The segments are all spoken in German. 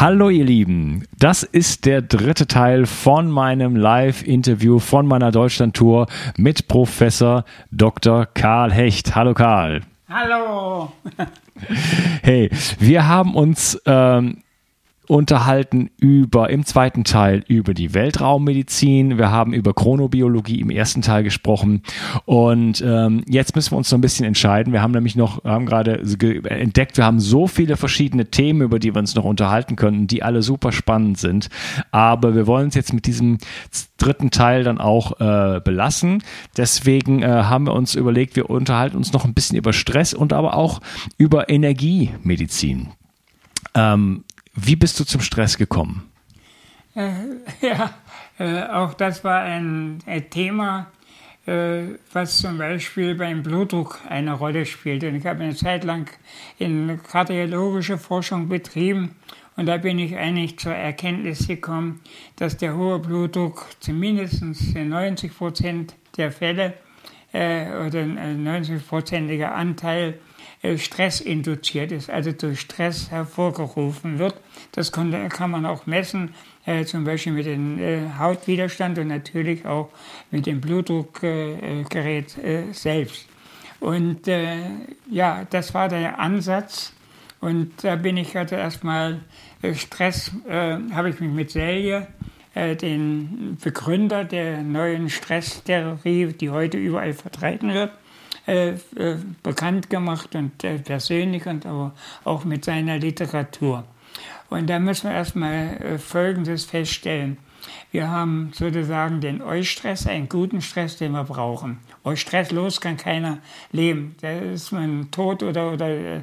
Hallo ihr Lieben, das ist der dritte Teil von meinem Live-Interview von meiner Deutschland-Tour mit Professor Dr. Karl Hecht. Hallo Karl. Hallo. Hey, wir haben uns ähm, unterhalten über im zweiten Teil über die Weltraummedizin. Wir haben über Chronobiologie im ersten Teil gesprochen. Und ähm, jetzt müssen wir uns so ein bisschen entscheiden. Wir haben nämlich noch, haben gerade entdeckt, wir haben so viele verschiedene Themen, über die wir uns noch unterhalten könnten, die alle super spannend sind. Aber wir wollen es jetzt mit diesem dritten Teil dann auch äh, belassen. Deswegen äh, haben wir uns überlegt, wir unterhalten uns noch ein bisschen über Stress und aber auch über Energiemedizin. Ähm, wie bist du zum Stress gekommen? Äh, ja, äh, auch das war ein, ein Thema, äh, was zum Beispiel beim Blutdruck eine Rolle spielt. Und ich habe eine Zeit lang in kardiologische Forschung betrieben und da bin ich eigentlich zur Erkenntnis gekommen, dass der hohe Blutdruck zumindest in 90 Prozent der Fälle äh, oder ein 90-prozentiger Anteil Stress induziert ist, also durch Stress hervorgerufen wird. Das kann man auch messen, äh, zum Beispiel mit dem äh, Hautwiderstand und natürlich auch mit dem Blutdruckgerät äh, selbst. Und äh, ja, das war der Ansatz. Und da bin ich also erstmal äh, Stress, habe ich mich mit Selje den Begründer der neuen Stresstheorie, die heute überall vertreten wird, äh, äh, bekannt gemacht und äh, persönlich und aber auch mit seiner Literatur. Und da müssen wir erstmal äh, Folgendes feststellen. Wir haben sozusagen den Eustress, einen guten Stress, den wir brauchen. Stresslos kann keiner leben. Da ist man tot oder, oder äh,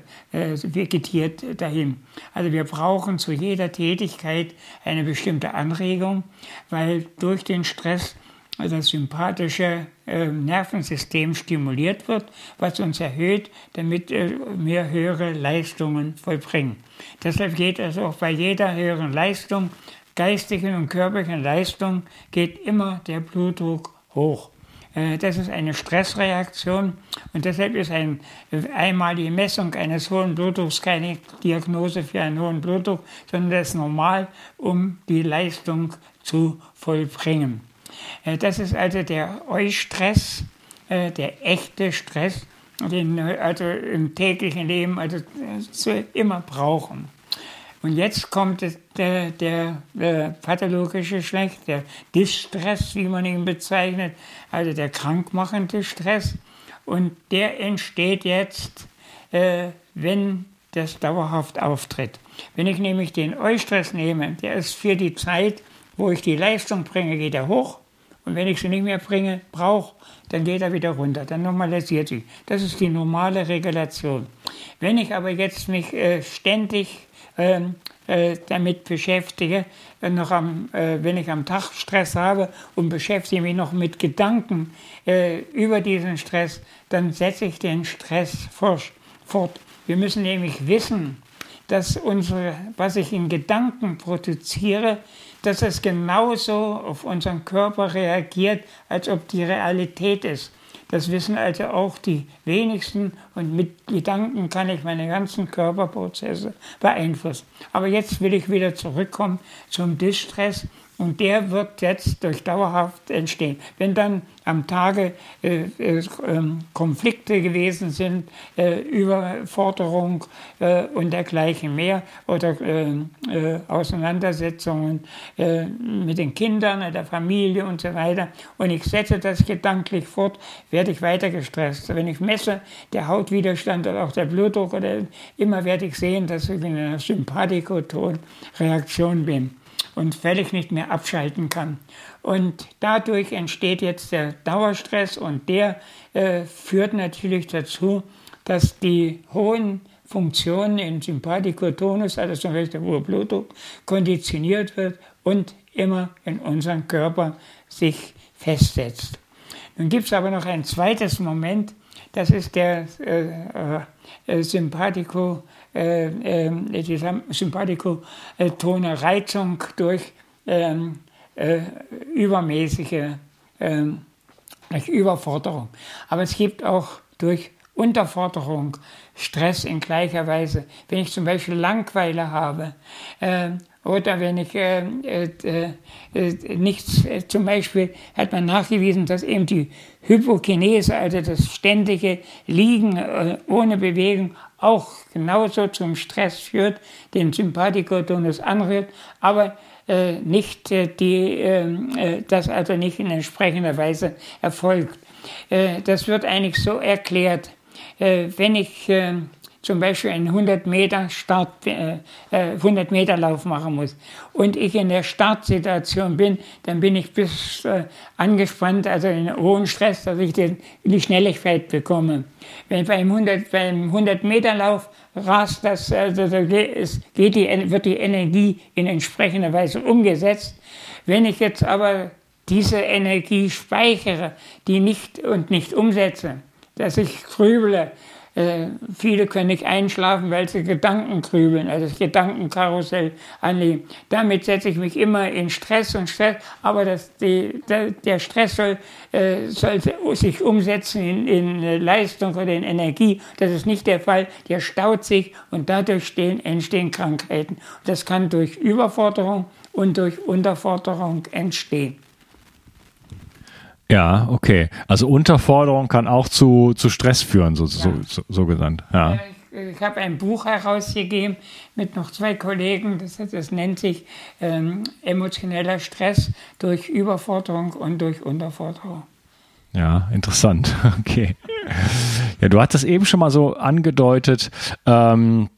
vegetiert dahin. Also wir brauchen zu jeder Tätigkeit eine bestimmte Anregung, weil durch den Stress das sympathische äh, Nervensystem stimuliert wird, was uns erhöht, damit äh, wir höhere Leistungen vollbringen. Deshalb geht es auch bei jeder höheren Leistung, geistigen und körperlichen Leistung, geht immer der Blutdruck hoch. Äh, das ist eine Stressreaktion und deshalb ist ein, einmalige Messung eines hohen Blutdrucks keine Diagnose für einen hohen Blutdruck, sondern das ist normal, um die Leistung zu vollbringen. Äh, das ist also der Eustress, äh, der echte Stress, den wir also im täglichen Leben also immer brauchen. Und jetzt kommt der, der, der pathologische Schlecht, der Distress, wie man ihn bezeichnet, also der krankmachende Stress. Und der entsteht jetzt, äh, wenn das dauerhaft auftritt. Wenn ich nämlich den Eustress nehme, der ist für die Zeit, wo ich die Leistung bringe, geht er hoch. Und wenn ich sie nicht mehr bringe, brauche, dann geht er wieder runter, dann normalisiert sich. Das ist die normale Regulation. Wenn ich aber jetzt mich äh, ständig ähm, äh, damit beschäftige, äh, noch am, äh, wenn ich am Tag Stress habe und beschäftige mich noch mit Gedanken äh, über diesen Stress, dann setze ich den Stress fort. Wir müssen nämlich wissen, dass unsere, was ich in Gedanken produziere, dass es genauso auf unseren Körper reagiert, als ob die Realität ist. Das wissen also auch die wenigsten und mit Gedanken kann ich meine ganzen Körperprozesse beeinflussen. Aber jetzt will ich wieder zurückkommen zum Distress und der wird jetzt durch dauerhaft entstehen. Wenn dann am Tage äh, äh, ähm, Konflikte gewesen sind, äh, Überforderung äh, und dergleichen mehr oder äh, äh, Auseinandersetzungen mit den Kindern, der Familie und so weiter und ich setze das gedanklich fort, werde ich weiter gestresst. Wenn ich messe, der Hautwiderstand oder auch der Blutdruck oder immer werde ich sehen, dass ich in einer Sympathikoton-Reaktion bin und völlig nicht mehr abschalten kann. Und dadurch entsteht jetzt der Dauerstress und der äh, führt natürlich dazu, dass die hohen Funktionen im Sympathikotonus, also zum Beispiel der hohe Blutdruck, konditioniert wird und immer in unserem Körper sich festsetzt. Nun gibt es aber noch ein zweites Moment, das ist der äh, äh, Sympathiko äh, äh, die Sympathikotone Reizung durch ähm, äh, übermäßige ähm, durch Überforderung. Aber es gibt auch durch Unterforderung Stress in gleicher Weise. Wenn ich zum Beispiel Langweile habe, äh, oder wenn ich äh, äh, äh, nichts, äh, zum Beispiel hat man nachgewiesen, dass eben die Hypokinese, also das ständige Liegen äh, ohne Bewegung, auch genauso zum Stress führt, den Sympathikotonus anrührt, aber äh, nicht die, ähm, das also nicht in entsprechender Weise erfolgt. das wird eigentlich so erklärt, wenn ich ähm, zum Beispiel einen 100 Meter Start, äh, 100 äh, Meter Lauf machen muss und ich in der Startsituation bin, dann bin ich bis äh, angespannt, also in hohen Stress, dass ich den, die Schnelligkeit bekomme. Wenn beim 100, beim 100 Meter Lauf rast das, also da geht die, wird die Energie in entsprechender Weise umgesetzt. Wenn ich jetzt aber diese Energie speichere, die nicht und nicht umsetze, dass ich grüble, äh, viele können nicht einschlafen, weil sie Gedanken grübeln, also das Gedankenkarussell anlegen. Damit setze ich mich immer in Stress und Stress, aber das, die, der, der, Stress soll, äh, soll sich umsetzen in, in, Leistung oder in Energie. Das ist nicht der Fall. Der staut sich und dadurch stehen, entstehen Krankheiten. Das kann durch Überforderung und durch Unterforderung entstehen. Ja, okay. Also Unterforderung kann auch zu, zu Stress führen, so, ja. so, so, genannt. Ja. Ich, ich habe ein Buch herausgegeben mit noch zwei Kollegen, das, das nennt sich ähm, emotioneller Stress durch Überforderung und durch Unterforderung. Ja, interessant. Okay. Ja, du hattest eben schon mal so angedeutet, ähm,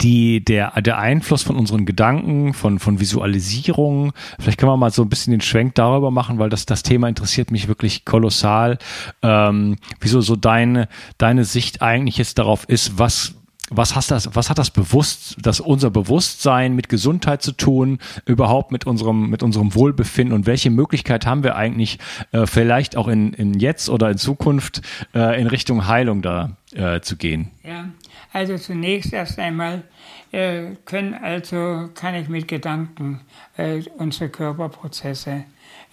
die, der, der Einfluss von unseren Gedanken, von, von Visualisierung. Vielleicht können wir mal so ein bisschen den Schwenk darüber machen, weil das, das Thema interessiert mich wirklich kolossal. Ähm, wieso so deine, deine Sicht eigentlich jetzt darauf ist, was, was, hast das, was hat das bewusst, das unser Bewusstsein mit Gesundheit zu tun, überhaupt mit unserem, mit unserem Wohlbefinden und welche Möglichkeit haben wir eigentlich äh, vielleicht auch in, in jetzt oder in Zukunft äh, in Richtung Heilung da äh, zu gehen? Ja, also zunächst erst einmal äh, können also, kann ich mit Gedanken äh, unsere Körperprozesse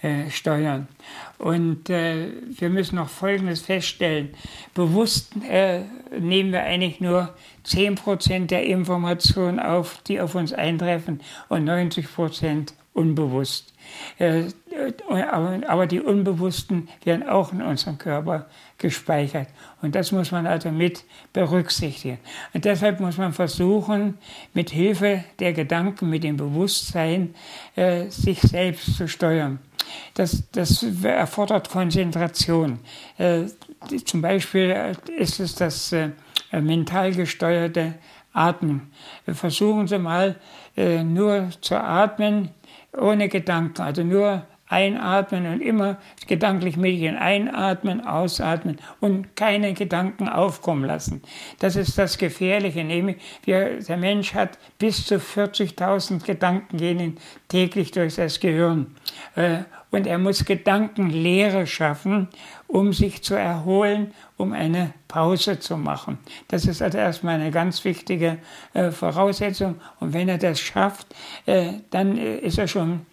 äh, steuern. Und äh, wir müssen noch Folgendes feststellen. Bewusst äh, nehmen wir eigentlich nur 10% der Informationen auf, die auf uns eintreffen und 90% unbewusst. Äh, aber die Unbewussten werden auch in unserem Körper gespeichert. Und das muss man also mit berücksichtigen. Und deshalb muss man versuchen, mit Hilfe der Gedanken, mit dem Bewusstsein, äh, sich selbst zu steuern. Das, das erfordert Konzentration. Äh, zum Beispiel ist es das äh, mental gesteuerte Atmen. Versuchen Sie mal äh, nur zu atmen ohne Gedanken, also nur einatmen und immer gedanklich Medien einatmen, ausatmen und keine Gedanken aufkommen lassen. Das ist das Gefährliche, nämlich wir, der Mensch hat bis zu 40.000 Gedanken gehen täglich durch das Gehirn. Äh, und er muss Gedankenlehre schaffen, um sich zu erholen, um eine Pause zu machen. Das ist also erstmal eine ganz wichtige äh, Voraussetzung. Und wenn er das schafft, äh, dann ist er schon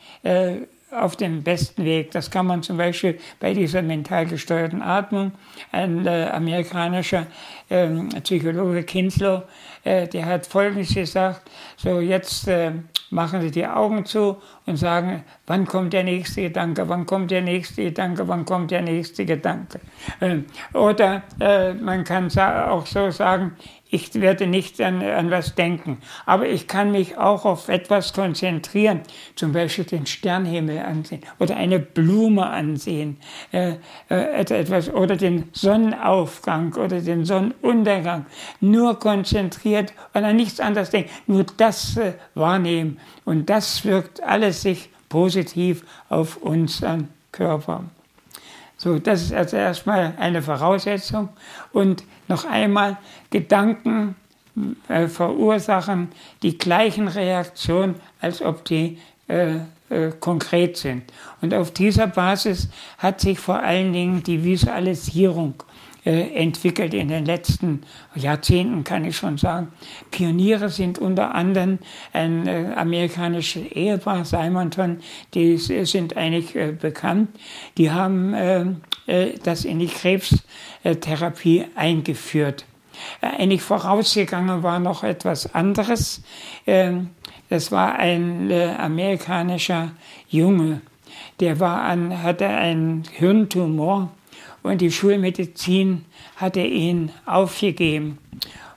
auf dem besten Weg. Das kann man zum Beispiel bei dieser mental gesteuerten Atmung. Ein äh, amerikanischer ähm, Psychologe Kinslow, äh, der hat Folgendes gesagt, so jetzt äh, machen Sie die Augen zu und sagen, wann kommt der nächste Gedanke, wann kommt der nächste Gedanke, wann kommt der nächste Gedanke. Ähm, oder äh, man kann auch so sagen, ich werde nicht an, an was denken. Aber ich kann mich auch auf etwas konzentrieren, zum Beispiel den Sternhimmel ansehen oder eine Blume ansehen äh, äh, etwas, oder den Sonnenaufgang oder den Sonnenuntergang. Nur konzentriert und an nichts anderes denken, nur das äh, wahrnehmen. Und das wirkt alles sich positiv auf unseren Körper. So, das ist also erstmal eine Voraussetzung. Und noch einmal, Gedanken äh, verursachen die gleichen Reaktionen, als ob die äh, äh, konkret sind. Und auf dieser Basis hat sich vor allen Dingen die Visualisierung entwickelt in den letzten Jahrzehnten, kann ich schon sagen. Pioniere sind unter anderem ein äh, amerikanisches Ehepaar, Simonton, die sind eigentlich äh, bekannt. Die haben äh, äh, das in die Krebstherapie eingeführt. Äh, eigentlich vorausgegangen war noch etwas anderes. Ähm, das war ein amerikanischer Junge, der war an, hatte einen Hirntumor und die Schulmedizin hatte ihn aufgegeben.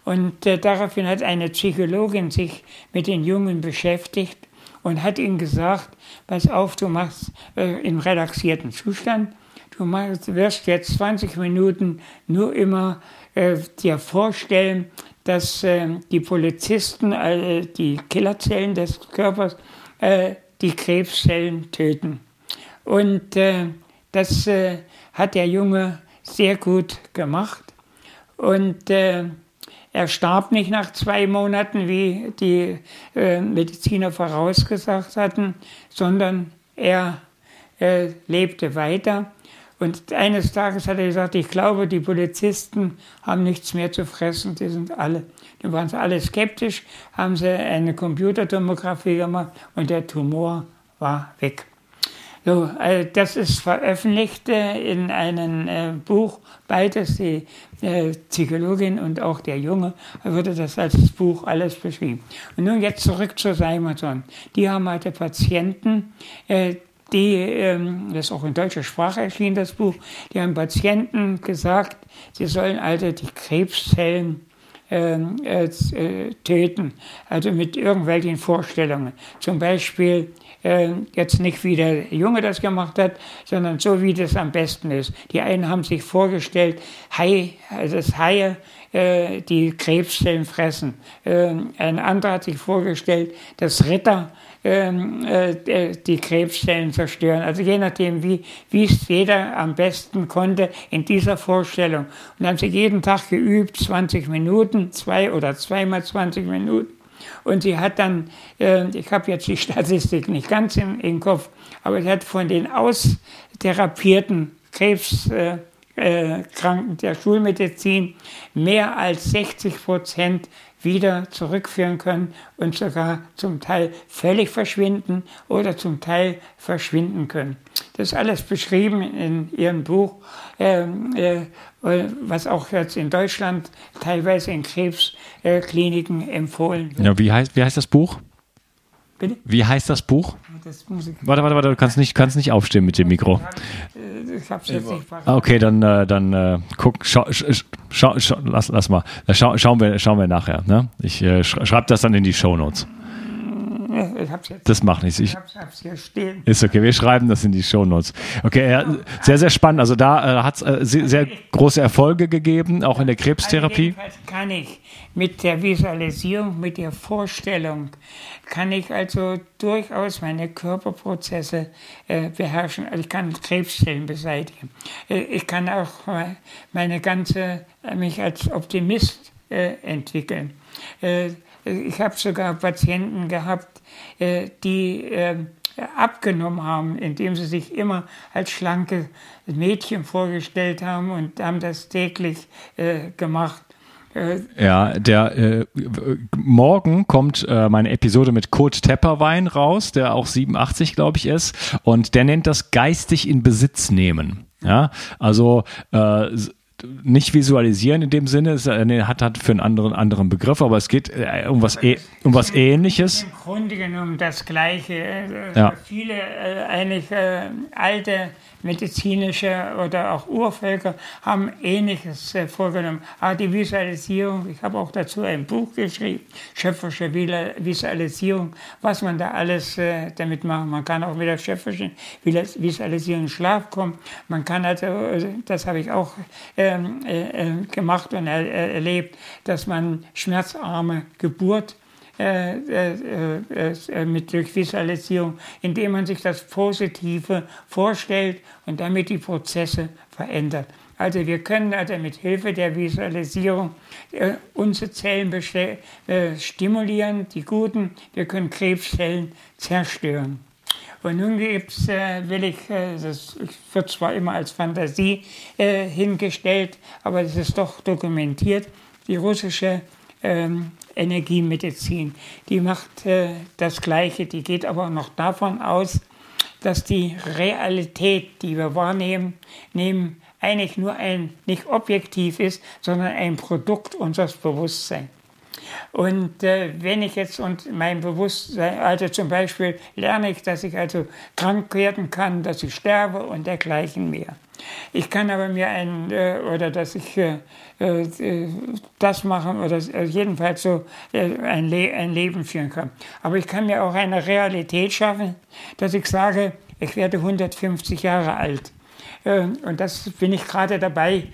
Und äh, daraufhin hat eine Psychologin sich mit den Jungen beschäftigt und hat ihnen gesagt, pass auf, du machst äh, im relaxierten Zustand, du machst, wirst jetzt 20 Minuten nur immer äh, dir vorstellen, dass äh, die Polizisten, äh, die Killerzellen des Körpers, äh, die Krebszellen töten. Und äh, das hat der Junge sehr gut gemacht. Und äh, er starb nicht nach zwei Monaten, wie die äh, Mediziner vorausgesagt hatten, sondern er äh, lebte weiter. Und eines Tages hat er gesagt, ich glaube, die Polizisten haben nichts mehr zu fressen, die sind alle. Dann waren alle skeptisch, haben sie eine Computertomographie gemacht und der Tumor war weg. So, also das ist veröffentlicht äh, in einem äh, Buch, beides, die äh, Psychologin und auch der Junge, wurde das als Buch alles beschrieben. Und nun jetzt zurück zu Simonson. Die haben halt Patienten, äh, die, ähm, das ist auch in deutscher Sprache erschienen, das Buch, die haben Patienten gesagt, sie sollen also die Krebszellen ähm, äh, töten, also mit irgendwelchen Vorstellungen. Zum Beispiel äh, jetzt nicht wie der Junge das gemacht hat, sondern so wie das am besten ist. Die einen haben sich vorgestellt, Hai, also das Haie, äh, die Krebszellen fressen. Äh, ein anderer hat sich vorgestellt, dass Ritter ähm, äh, die Krebszellen zerstören. Also je nachdem, wie, es jeder am besten konnte in dieser Vorstellung. Und haben sie jeden Tag geübt, 20 Minuten, zwei oder zweimal 20 Minuten. Und sie hat dann, äh, ich habe jetzt die Statistik nicht ganz im, im, Kopf, aber sie hat von den austherapierten Krebskranken äh, der Schulmedizin mehr als 60 Prozent wieder zurückführen können und sogar zum Teil völlig verschwinden oder zum Teil verschwinden können. Das ist alles beschrieben in Ihrem Buch, äh, äh, was auch jetzt in Deutschland teilweise in Krebskliniken empfohlen wird. Ja, wie, heißt, wie heißt das Buch? Bitte? Wie heißt das Buch? Das warte, warte, warte, du kannst nicht, kannst nicht aufstehen mit dem Mikro. Ich hab's jetzt nicht Okay, dann, äh, dann äh, guck, schau, schau, schau, lass, lass mal. Schau, schauen, wir, schauen wir nachher. Ne? Ich äh, schreibe das dann in die Show Notes. Ich hab's jetzt. Das macht nichts. Ich, ich hab's hier stehen. Ist okay, wir schreiben das in die Shownotes. Okay, ja, sehr, sehr spannend. Also da äh, hat es äh, sehr, sehr, große Erfolge gegeben, auch in der Krebstherapie. Also kann ich mit der Visualisierung, mit der Vorstellung, kann ich also durchaus meine Körperprozesse äh, beherrschen. Also ich kann Krebszellen beseitigen. Äh, ich kann auch meine ganze, mich als Optimist äh, entwickeln. Äh, ich habe sogar Patienten gehabt, äh, die äh, abgenommen haben, indem sie sich immer als schlanke Mädchen vorgestellt haben und haben das täglich äh, gemacht. Äh, ja, der äh, morgen kommt äh, meine Episode mit Kurt Tepperwein raus, der auch 87, glaube ich, ist. Und der nennt das geistig in Besitz nehmen. Ja, also äh, nicht visualisieren in dem Sinne, es hat, hat für einen anderen, anderen Begriff, aber es geht äh, um was, e um was Ähnliches. Im Grunde genommen das Gleiche. Äh, ja. Viele äh, eigentlich äh, alte medizinische oder auch Urvölker haben Ähnliches äh, vorgenommen. Aber die Visualisierung, ich habe auch dazu ein Buch geschrieben, schöpferische Visualisierung, was man da alles äh, damit machen. Man kann auch mit der schöpferischen Visualisierung in Schlaf kommen. Man kann also, äh, das habe ich auch äh, äh, gemacht und er, erlebt, dass man schmerzarme Geburt äh, äh, äh, mit durch Visualisierung, indem man sich das Positive vorstellt und damit die Prozesse verändert. Also wir können also mit Hilfe der Visualisierung äh, unsere Zellen äh, stimulieren, die guten, wir können Krebszellen zerstören. Und nun gibt's, äh, will ich, äh, das wird zwar immer als Fantasie äh, hingestellt, aber es ist doch dokumentiert, die russische ähm, Energiemedizin. Die macht äh, das Gleiche, die geht aber noch davon aus, dass die Realität, die wir wahrnehmen, nehmen, eigentlich nur ein, nicht objektiv ist, sondern ein Produkt unseres Bewusstseins. Und äh, wenn ich jetzt und mein Bewusstsein, also zum Beispiel lerne ich, dass ich also krank werden kann, dass ich sterbe und dergleichen mehr. Ich kann aber mir ein, äh, oder dass ich äh, äh das machen oder äh, jedenfalls so äh, ein, Le ein Leben führen kann. Aber ich kann mir auch eine Realität schaffen, dass ich sage, ich werde 150 Jahre alt. Und das bin ich gerade dabei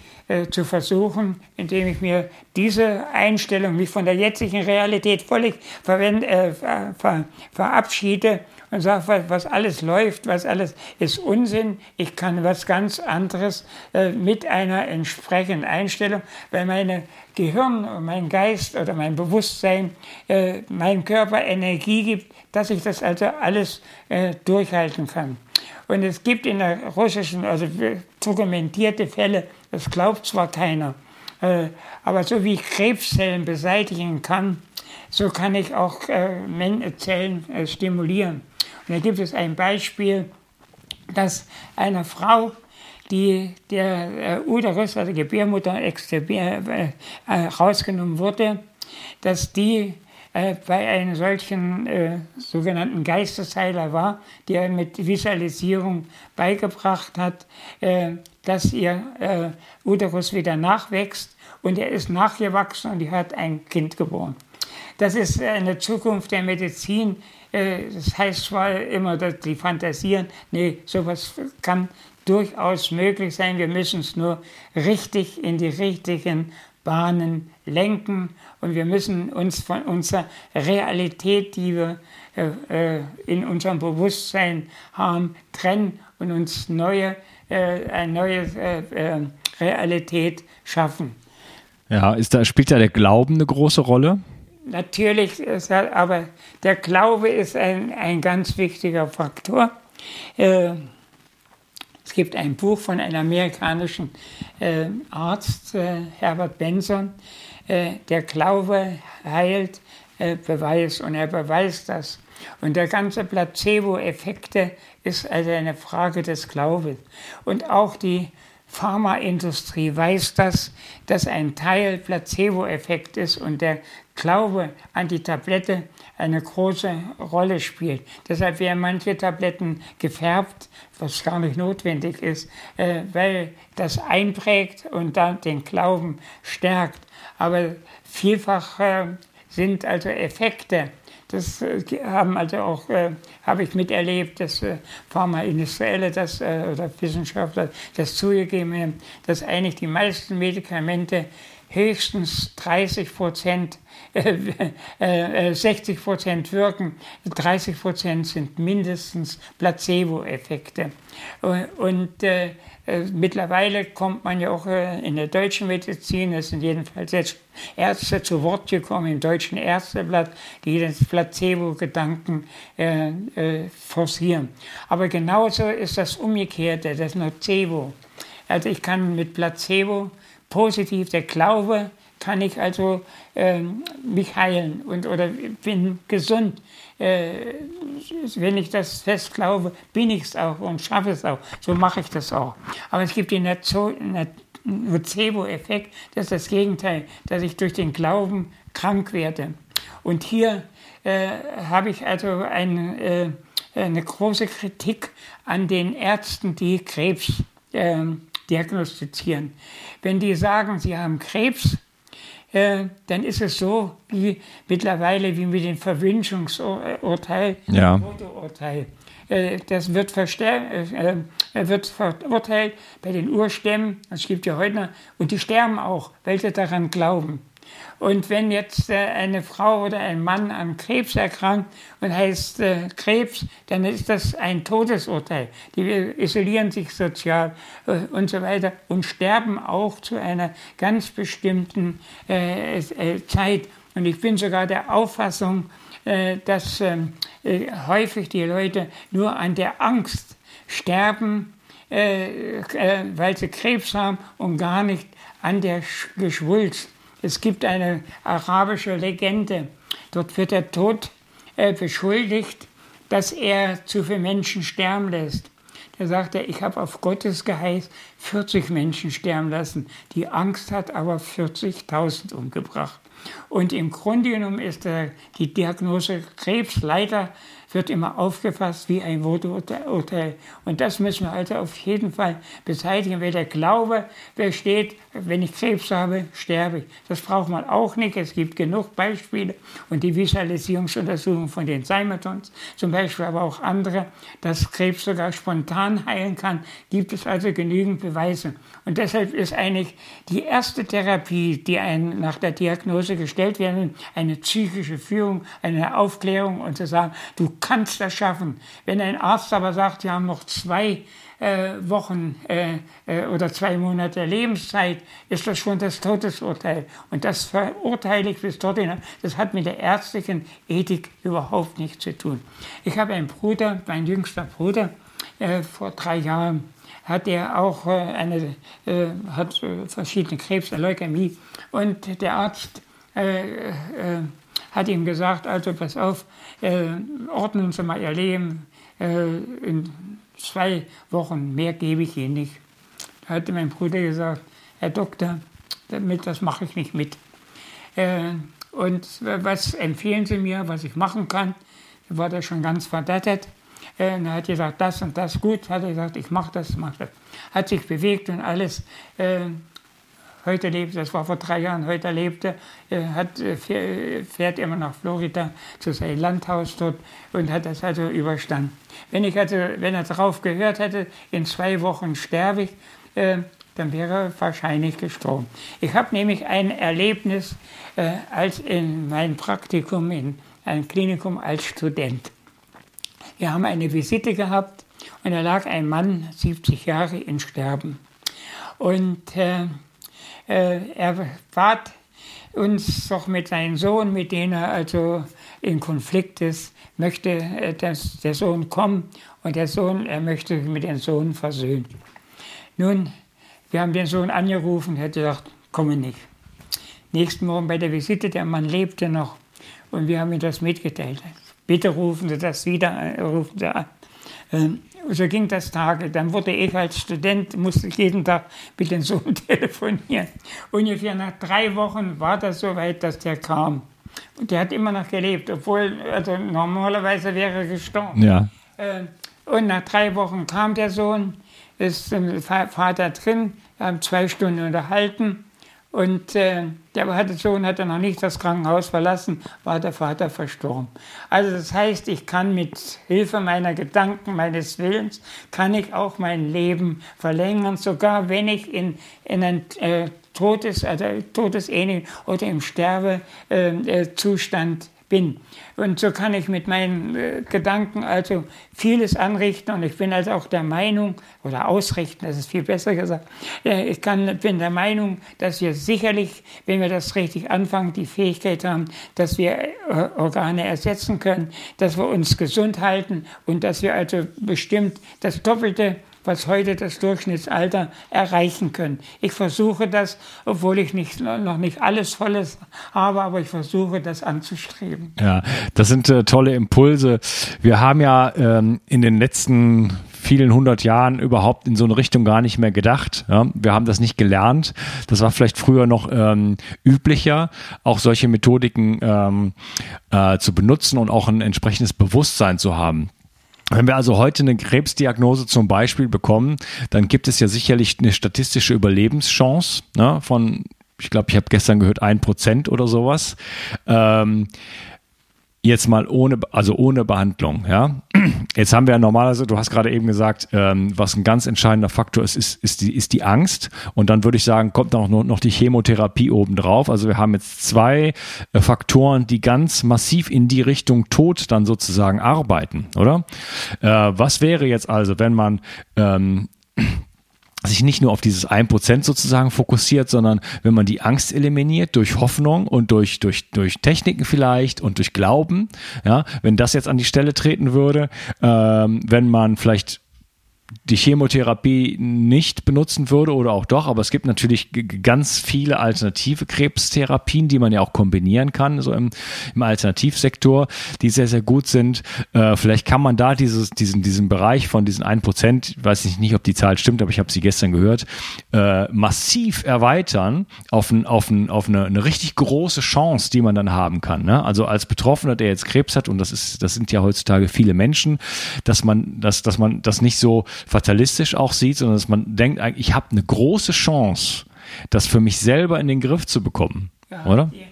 zu versuchen, indem ich mir diese Einstellung, mich von der jetzigen Realität völlig äh, ver verabschiede und sage, was alles läuft, was alles ist Unsinn. Ich kann was ganz anderes äh, mit einer entsprechenden Einstellung, weil meine Gehirn mein Geist oder mein Bewusstsein äh, meinem Körper Energie gibt, dass ich das also alles äh, durchhalten kann. Und es gibt in der russischen, also dokumentierte Fälle, das glaubt zwar keiner, äh, aber so wie ich Krebszellen beseitigen kann, so kann ich auch äh, Zellen äh, stimulieren. Und da gibt es ein Beispiel, dass eine Frau, die der äh, Uterus, also Gebärmutter, äh, rausgenommen wurde, dass die äh, bei einem solchen äh, sogenannten Geistesheiler war, der mit Visualisierung beigebracht hat, äh, dass ihr äh, Uterus wieder nachwächst und er ist nachgewachsen und hat ein Kind geboren. Das ist eine Zukunft der Medizin, äh, das heißt zwar immer, dass die fantasieren, nee, sowas kann durchaus möglich sein. Wir müssen es nur richtig in die richtigen Bahnen lenken und wir müssen uns von unserer Realität, die wir äh, äh in unserem Bewusstsein haben, trennen und uns neue, äh, eine neue äh, äh Realität schaffen. Ja, ist da, spielt da der Glauben eine große Rolle? Natürlich, ist, aber der Glaube ist ein, ein ganz wichtiger Faktor. Gibt ein Buch von einem amerikanischen äh, Arzt, äh, Herbert Benson, äh, der Glaube heilt, äh, beweist und er beweist das. Und der ganze Placebo-Effekte ist also eine Frage des Glaubens. Und auch die Pharmaindustrie weiß das, dass ein Teil Placebo-Effekt ist und der Glaube an die Tablette eine große Rolle spielt. Deshalb werden manche Tabletten gefärbt, was gar nicht notwendig ist, äh, weil das einprägt und dann den Glauben stärkt. Aber vielfach äh, sind also Effekte das äh, haben also auch, äh, habe ich miterlebt, dass äh, Pharmaindustrielle das, äh, oder Wissenschaftler das zugegeben haben, dass eigentlich die meisten Medikamente höchstens 30 Prozent, äh, 60 äh, Prozent wirken, 30 Prozent sind mindestens Placebo-Effekte. Und äh, äh, mittlerweile kommt man ja auch äh, in der deutschen Medizin, es sind jedenfalls jetzt Ärzte zu Wort gekommen im deutschen Ärzteblatt, die den Placebo-Gedanken äh, äh, forcieren. Aber genauso ist das Umgekehrte, das Nocebo. Also ich kann mit Placebo positiv, der Glaube kann ich also äh, mich heilen und, oder bin gesund. Äh, wenn ich das fest glaube, bin ich es auch und schaffe es auch. So mache ich das auch. Aber es gibt den Nocebo-Effekt, das ist das Gegenteil, dass ich durch den Glauben krank werde. Und hier äh, habe ich also ein, äh, eine große Kritik an den Ärzten, die Krebs äh, diagnostizieren. Wenn die sagen, sie haben Krebs, äh, dann ist es so wie mittlerweile wie mit dem Verwünschungsurteil, ja. Fotourteil. Äh, das wird, äh, wird verurteilt bei den Urstämmen, es gibt ja heute noch, und die sterben auch, weil sie daran glauben. Und wenn jetzt äh, eine Frau oder ein Mann an Krebs erkrankt und heißt äh, Krebs, dann ist das ein Todesurteil. Die isolieren sich sozial äh, und so weiter und sterben auch zu einer ganz bestimmten äh, äh, Zeit. Und ich bin sogar der Auffassung, äh, dass ähm, häufig die Leute nur an der Angst sterben, weil sie Krebs haben und gar nicht an der Geschwulst. Es gibt eine arabische Legende. Dort wird der Tod äh, beschuldigt, dass er zu viele Menschen sterben lässt. Da sagt er, ich habe auf Gottes Geheiß 40 Menschen sterben lassen. Die Angst hat aber 40.000 umgebracht. Und im Grunde genommen ist die Diagnose Krebs leider wird immer aufgefasst wie ein Worturteil. Und das müssen wir also auf jeden Fall beseitigen, weil der Glaube besteht, wenn ich Krebs habe, sterbe ich. Das braucht man auch nicht. Es gibt genug Beispiele und die Visualisierungsuntersuchung von den Simatons, zum Beispiel aber auch andere, dass Krebs sogar spontan heilen kann, gibt es also genügend Beweise. Und deshalb ist eigentlich die erste Therapie, die einen nach der Diagnose gestellt werden, eine psychische Führung, eine Aufklärung und zu sagen, du kannst das schaffen. Wenn ein Arzt aber sagt, wir haben noch zwei äh, Wochen äh, äh, oder zwei Monate Lebenszeit, ist das schon das Todesurteil. Und das verurteile ich bis dorthin. Das hat mit der ärztlichen Ethik überhaupt nichts zu tun. Ich habe einen Bruder, mein jüngster Bruder, äh, vor drei Jahren hat er auch äh, eine, äh, hat verschiedene Krebs, Leukämie. Und der Arzt hat ihm gesagt, also pass auf, äh, ordnen Sie mal Ihr Leben, äh, in zwei Wochen mehr gebe ich Ihnen nicht. Da hatte mein Bruder gesagt, Herr Doktor, damit, das mache ich nicht mit. Äh, und was empfehlen Sie mir, was ich machen kann? Da war er schon ganz verdattert. Äh, er hat gesagt, das und das gut, hat er gesagt, ich mache das, mache das. Hat sich bewegt und alles. Äh, heute lebt, das war vor drei Jahren, heute lebte, er hat, äh, fährt immer nach Florida zu seinem Landhaus dort und hat das also überstanden. Wenn, ich also, wenn er darauf gehört hätte, in zwei Wochen sterbe ich, äh, dann wäre er wahrscheinlich gestorben. Ich habe nämlich ein Erlebnis äh, als in meinem Praktikum in einem Klinikum als Student. Wir haben eine Visite gehabt und da lag ein Mann, 70 Jahre, in Sterben. Und äh, äh, er bat uns doch mit seinem Sohn, mit dem er also in Konflikt ist, möchte äh, dass der Sohn kommen und der Sohn, er möchte mit dem Sohn versöhnen. Nun, wir haben den Sohn angerufen, er hat gesagt, komme nicht. Nächsten Morgen bei der Visite, der Mann lebte noch und wir haben ihm das mitgeteilt. Bitte rufen Sie das wieder, rufen Sie an. Ähm, so ging das Tage. Dann wurde ich als Student, musste jeden Tag mit dem Sohn telefonieren. Ungefähr nach drei Wochen war das so weit, dass der kam. Und der hat immer noch gelebt, obwohl, also normalerweise wäre er gestorben. Ja. Äh, und nach drei Wochen kam der Sohn, ist der Vater drin, haben zwei Stunden unterhalten. Und äh, der Sohn hatte noch nicht das Krankenhaus verlassen, war der Vater verstorben. Also das heißt, ich kann mit Hilfe meiner Gedanken, meines Willens, kann ich auch mein Leben verlängern, sogar wenn ich in, in ein äh, Todes, also todesähnlich oder im Sterbezustand äh, bin. Und so kann ich mit meinen äh, Gedanken also vieles anrichten und ich bin also auch der Meinung, oder ausrichten, das ist viel besser gesagt, äh, ich kann, bin der Meinung, dass wir sicherlich, wenn wir das richtig anfangen, die Fähigkeit haben, dass wir äh, Organe ersetzen können, dass wir uns gesund halten und dass wir also bestimmt das Doppelte was heute das Durchschnittsalter erreichen können. Ich versuche das, obwohl ich nicht, noch nicht alles Volles habe, aber ich versuche das anzustreben. Ja, das sind äh, tolle Impulse. Wir haben ja ähm, in den letzten vielen hundert Jahren überhaupt in so eine Richtung gar nicht mehr gedacht. Ja? Wir haben das nicht gelernt. Das war vielleicht früher noch ähm, üblicher, auch solche Methodiken ähm, äh, zu benutzen und auch ein entsprechendes Bewusstsein zu haben. Wenn wir also heute eine Krebsdiagnose zum Beispiel bekommen, dann gibt es ja sicherlich eine statistische Überlebenschance ne, von, ich glaube, ich habe gestern gehört, ein Prozent oder sowas. Ähm, jetzt mal ohne, also ohne Behandlung, ja. Jetzt haben wir ja normalerweise, du hast gerade eben gesagt, ähm, was ein ganz entscheidender Faktor ist, ist, ist, die, ist die Angst. Und dann würde ich sagen, kommt noch, noch die Chemotherapie obendrauf. Also wir haben jetzt zwei äh, Faktoren, die ganz massiv in die Richtung Tod dann sozusagen arbeiten, oder? Äh, was wäre jetzt also, wenn man ähm, sich nicht nur auf dieses 1% sozusagen fokussiert, sondern wenn man die Angst eliminiert durch Hoffnung und durch, durch, durch Techniken vielleicht und durch Glauben, ja, wenn das jetzt an die Stelle treten würde, ähm, wenn man vielleicht die Chemotherapie nicht benutzen würde oder auch doch, aber es gibt natürlich ganz viele alternative Krebstherapien, die man ja auch kombinieren kann, so im, im Alternativsektor, die sehr, sehr gut sind. Äh, vielleicht kann man da dieses, diesen, diesen Bereich von diesen 1%, ich weiß nicht, nicht ob die Zahl stimmt, aber ich habe sie gestern gehört, äh, massiv erweitern auf, ein, auf, ein, auf eine, eine richtig große Chance, die man dann haben kann. Ne? Also als Betroffener, der jetzt Krebs hat, und das ist, das sind ja heutzutage viele Menschen, dass man, dass, dass man das nicht so fatalistisch auch sieht, sondern dass man denkt, ich habe eine große Chance, das für mich selber in den Griff zu bekommen. Ja, oder? Yeah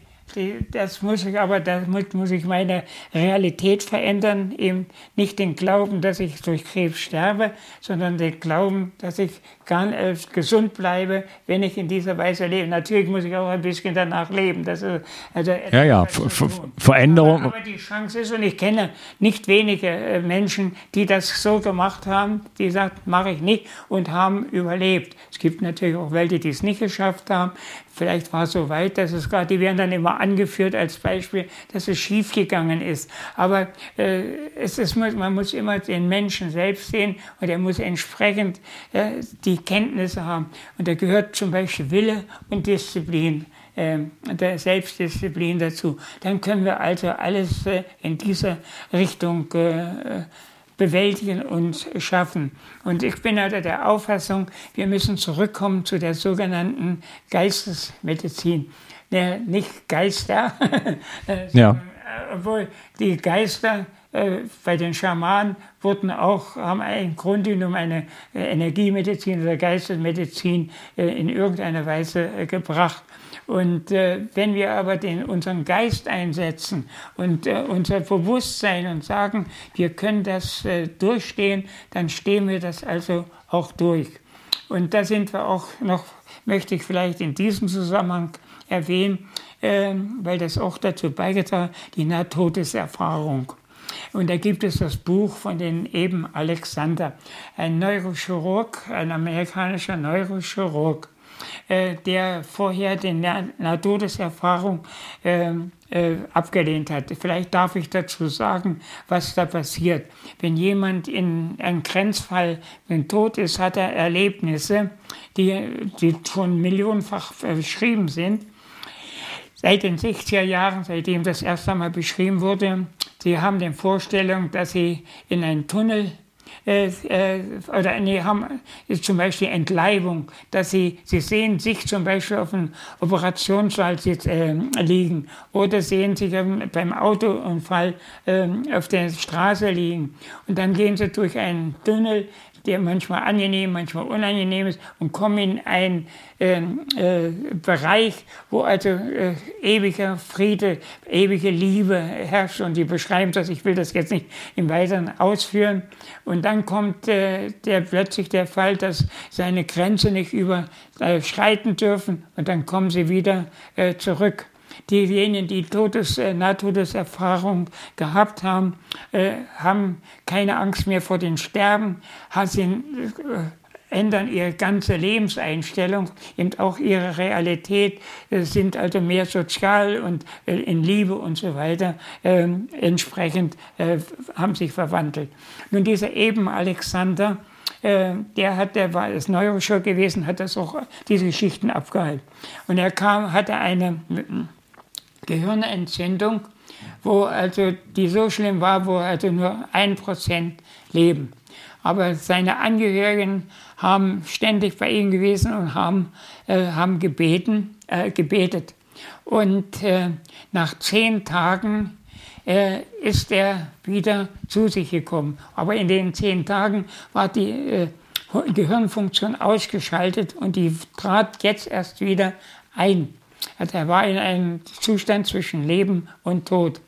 das muss ich aber, damit muss ich meine Realität verändern, eben nicht den Glauben, dass ich durch Krebs sterbe, sondern den Glauben, dass ich ganz gesund bleibe, wenn ich in dieser Weise lebe. Natürlich muss ich auch ein bisschen danach leben. Das ist, also ja, ja, Veränderung. Aber, aber, die Chance ist, und ich kenne nicht wenige äh, Menschen, die das so gemacht haben, die sagen, mache ich nicht und haben überlebt. Es gibt natürlich auch welche, die es nicht geschafft haben. Vielleicht war es so weit, dass es gerade, die werden dann immer angeführt als Beispiel, dass es schiefgegangen ist. Aber äh, es ist, man muss immer den Menschen selbst sehen und er muss entsprechend äh, die Kenntnisse haben. Und da gehört zum Beispiel Wille und Disziplin. Äh, der Selbstdisziplin dazu. Dann können wir also alles äh, in dieser Richtung äh, bewältigen und schaffen. Und ich bin also der Auffassung, wir müssen zurückkommen zu der sogenannten Geistesmedizin. Ja, nicht Geister, ja. obwohl die Geister äh, bei den Schamanen wurden auch, haben im Grunde genommen eine äh, Energiemedizin oder Geistesmedizin äh, in irgendeiner Weise gebracht. Und äh, wenn wir aber den, unseren Geist einsetzen und äh, unser Bewusstsein und sagen, wir können das äh, durchstehen, dann stehen wir das also auch durch. Und da sind wir auch noch, möchte ich vielleicht in diesem Zusammenhang erwähnen, ähm, weil das auch dazu beigetragen die Nahtodeserfahrung. Und da gibt es das Buch von den eben Alexander, ein Neurochirurg, ein amerikanischer Neurochirurg. Äh, der vorher die Nahtodeserfahrung äh, äh, abgelehnt hat. Vielleicht darf ich dazu sagen, was da passiert. Wenn jemand in einem Grenzfall wenn tot ist, hat er Erlebnisse, die, die schon millionenfach beschrieben sind. Seit den 60er Jahren, seitdem das erste Mal beschrieben wurde, sie haben die Vorstellung, dass sie in einen Tunnel äh, äh, oder nee, haben zum Beispiel Entleibung, dass sie, sie sehen sich zum Beispiel auf einem Operationssaal äh, liegen oder sehen sich beim Autounfall äh, auf der Straße liegen. Und dann gehen sie durch einen Tunnel, der manchmal angenehm, manchmal unangenehm ist und kommen in einen äh, äh, Bereich, wo also äh, ewiger Friede, ewige Liebe herrscht und die beschreiben das, ich will das jetzt nicht im Weiteren ausführen. Und dann kommt äh, der plötzlich der Fall, dass seine Grenze nicht überschreiten dürfen und dann kommen sie wieder äh, zurück diejenigen, die Todes, äh, Nahtodeserfahrung gehabt haben, äh, haben keine Angst mehr vor dem Sterben, sie, äh, ändern ihre ganze Lebenseinstellung, eben auch ihre Realität, äh, sind also mehr sozial und äh, in Liebe und so weiter ähm, entsprechend äh, haben sich verwandelt. Nun dieser eben Alexander der hat, der war das Neurochirurg gewesen, hat das auch diese Schichten abgehalten. Und er kam, hatte eine Gehirnentzündung, wo also die so schlimm war, wo also nur ein Prozent leben. Aber seine Angehörigen haben ständig bei ihm gewesen und haben, äh, haben gebeten, äh, gebetet. Und äh, nach zehn Tagen äh, ist er wieder zu sich gekommen. Aber in den zehn Tagen war die äh, Gehirnfunktion ausgeschaltet und die trat jetzt erst wieder ein. Also er war in einem Zustand zwischen Leben und Tod.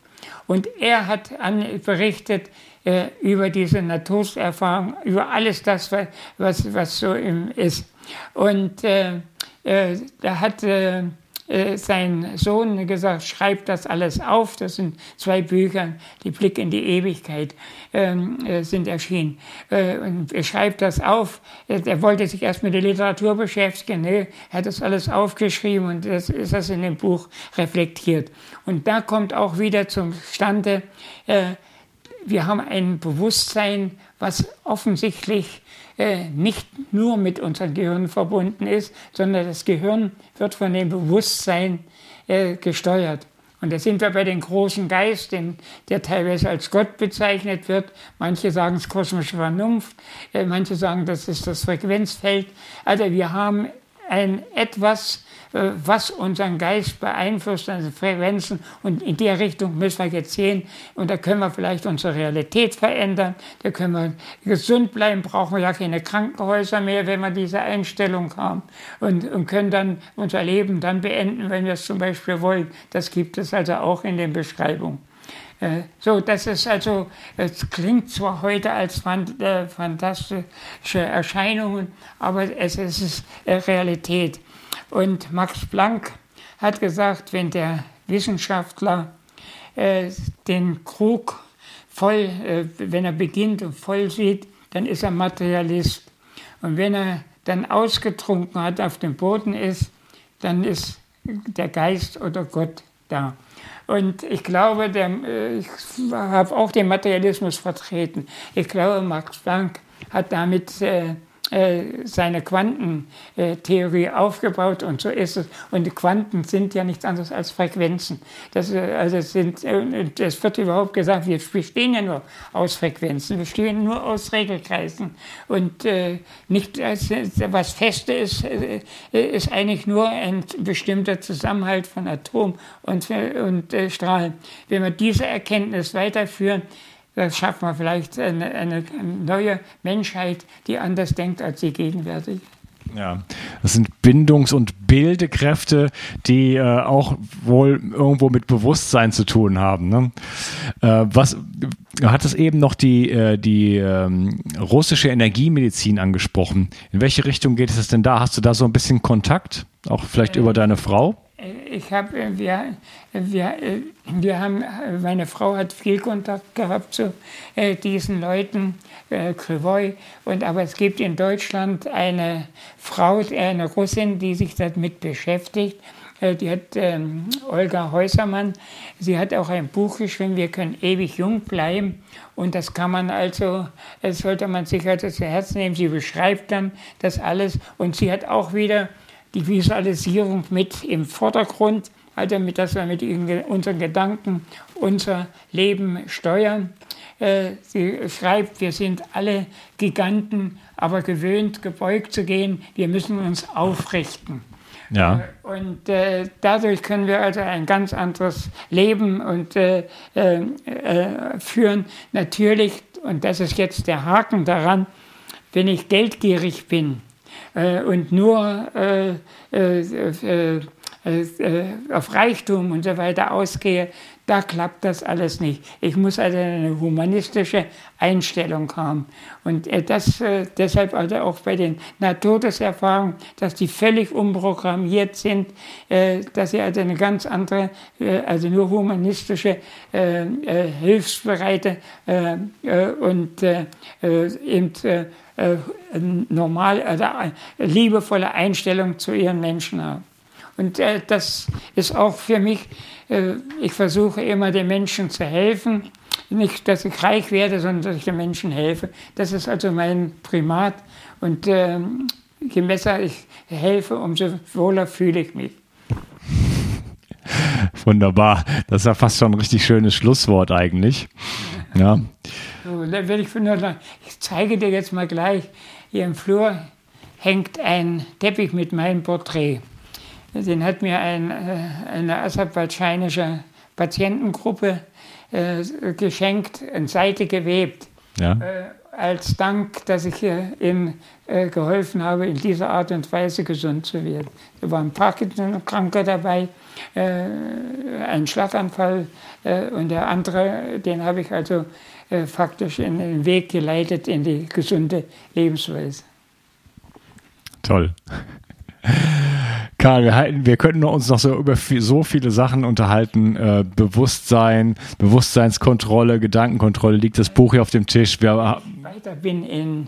Und er hat berichtet äh, über diese Nahtoderfahrung, über alles das, was, was so ist. Und äh, äh, da hat äh, sein Sohn gesagt, schreib das alles auf. Das sind zwei Bücher, die Blick in die Ewigkeit ähm, äh, sind erschienen. Äh, und er schreibt das auf. Er wollte sich erst mit der Literatur beschäftigen. Nee, er hat das alles aufgeschrieben und das ist das in dem Buch reflektiert. Und da kommt auch wieder zum Stande, wir haben ein Bewusstsein, was offensichtlich äh, nicht nur mit unserem Gehirn verbunden ist, sondern das Gehirn wird von dem Bewusstsein äh, gesteuert. Und da sind wir bei dem großen Geist, den, der teilweise als Gott bezeichnet wird. Manche sagen es kosmische Vernunft, äh, manche sagen, das ist das Frequenzfeld. Also wir haben ein etwas, was unseren Geist beeinflusst, also Frequenzen. Und in der Richtung müssen wir jetzt sehen. Und da können wir vielleicht unsere Realität verändern. Da können wir gesund bleiben, brauchen wir ja keine Krankenhäuser mehr, wenn wir diese Einstellung haben. Und, und können dann unser Leben dann beenden, wenn wir es zum Beispiel wollen. Das gibt es also auch in den Beschreibungen. Äh, so, das ist also, es klingt zwar heute als äh, fantastische Erscheinungen, aber es ist Realität. Und Max Planck hat gesagt, wenn der Wissenschaftler äh, den Krug voll, äh, wenn er beginnt und voll sieht, dann ist er Materialist. Und wenn er dann ausgetrunken hat, auf dem Boden ist, dann ist der Geist oder Gott da. Und ich glaube, der, äh, ich habe auch den Materialismus vertreten. Ich glaube, Max Planck hat damit äh, seine Quantentheorie aufgebaut und so ist es. Und die Quanten sind ja nichts anderes als Frequenzen. Das, äh, also sind, äh, es wird überhaupt gesagt, wir bestehen ja nur aus Frequenzen, wir bestehen nur aus Regelkreisen. Und äh, nicht was Feste ist, ist eigentlich nur ein bestimmter Zusammenhalt von Atom und, und äh, Strahlen. Wenn wir diese Erkenntnis weiterführen, das schaffen wir vielleicht eine, eine neue Menschheit, die anders denkt als die gegenwärtige. Ja, das sind Bindungs- und Bildekräfte, die äh, auch wohl irgendwo mit Bewusstsein zu tun haben. Ne? Äh, was hat es eben noch die, äh, die ähm, russische Energiemedizin angesprochen? In welche Richtung geht es denn da? Hast du da so ein bisschen Kontakt, auch vielleicht über deine Frau? Ich habe, äh, wir, wir, äh, wir haben, meine Frau hat viel Kontakt gehabt zu äh, diesen Leuten, äh, Krivoy, und aber es gibt in Deutschland eine Frau, eine Russin, die sich damit beschäftigt. Äh, die hat ähm, Olga Häusermann, sie hat auch ein Buch geschrieben, wir können ewig jung bleiben. Und das kann man also, das sollte man sich also zu Herzen nehmen. Sie beschreibt dann das alles. Und sie hat auch wieder die Visualisierung mit im Vordergrund, also mit, dass wir mit unseren Gedanken unser Leben steuern. Äh, sie schreibt, wir sind alle Giganten, aber gewöhnt, gebeugt zu gehen. Wir müssen uns aufrichten. Ja. Äh, und äh, dadurch können wir also ein ganz anderes Leben und, äh, äh, äh, führen. Natürlich, und das ist jetzt der Haken daran, wenn ich geldgierig bin, äh, und nur äh, äh, auf Reichtum und so weiter ausgehe, da klappt das alles nicht. Ich muss also eine humanistische Einstellung haben. Und das deshalb also auch bei den Naturtodeserfahrungen, dass die völlig umprogrammiert sind, dass sie also eine ganz andere, also nur humanistische, hilfsbereite und eben äh, normal, also liebevolle Einstellung zu ihren Menschen haben. Und äh, das ist auch für mich, äh, ich versuche immer den Menschen zu helfen nicht, dass ich reich werde, sondern dass ich den Menschen helfe. Das ist also mein Primat. Und äh, je besser ich helfe, umso wohler fühle ich mich. Wunderbar. Das ist ja fast schon ein richtig schönes Schlusswort eigentlich. Ja. So, dann will ich, nur, ich zeige dir jetzt mal gleich, hier im Flur hängt ein Teppich mit meinem Porträt. Den hat mir ein, äh, eine aserbaidschanische Patientengruppe äh, geschenkt, in Seite gewebt. Ja. Äh, als Dank, dass ich ihnen äh, geholfen habe, in dieser Art und Weise gesund zu werden. Da war ein Parkinson-Kranker dabei, äh, ein Schlaganfall äh, und der andere, den habe ich also äh, faktisch in den Weg geleitet in die gesunde Lebensweise. Toll. Karl, wir, halten, wir könnten uns noch so über viel, so viele Sachen unterhalten. Äh, Bewusstsein, Bewusstseinskontrolle, Gedankenkontrolle, liegt das Buch hier auf dem Tisch. Wir, ich weiter bin in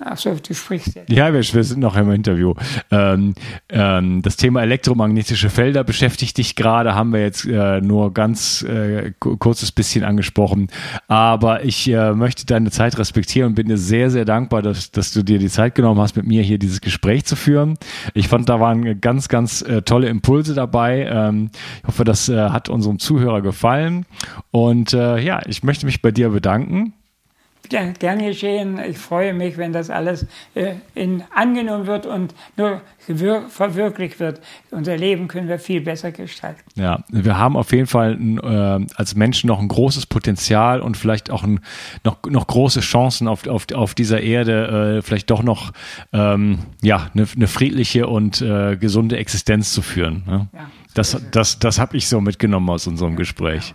Achso, du sprichst jetzt. Ja, wir, wir sind noch im Interview. Ähm, ähm, das Thema elektromagnetische Felder beschäftigt dich gerade, haben wir jetzt äh, nur ganz äh, kurzes bisschen angesprochen. Aber ich äh, möchte deine Zeit respektieren und bin dir sehr, sehr dankbar, dass, dass du dir die Zeit genommen hast, mit mir hier dieses Gespräch zu führen. Ich fand, da waren ganz, ganz äh, tolle Impulse dabei. Ähm, ich hoffe, das äh, hat unserem Zuhörer gefallen. Und äh, ja, ich möchte mich bei dir bedanken gern geschehen. Ich freue mich, wenn das alles äh, in, angenommen wird und nur verwirklicht wird. Unser Leben können wir viel besser gestalten. Ja, wir haben auf jeden Fall äh, als Menschen noch ein großes Potenzial und vielleicht auch ein, noch, noch große Chancen auf, auf, auf dieser Erde, äh, vielleicht doch noch ähm, ja, eine, eine friedliche und äh, gesunde Existenz zu führen. Ne? Ja, das das, das habe ich so mitgenommen aus unserem Gespräch. Ja.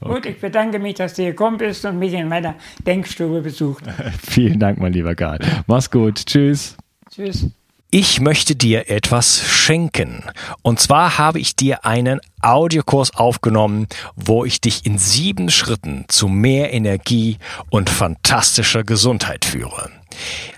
Okay. Gut, ich bedanke mich, dass du gekommen bist und mich in meiner Denkstube besucht. Vielen Dank, mein lieber Karl. Mach's gut. Tschüss. Tschüss. Ich möchte dir etwas schenken. Und zwar habe ich dir einen Audiokurs aufgenommen, wo ich dich in sieben Schritten zu mehr Energie und fantastischer Gesundheit führe.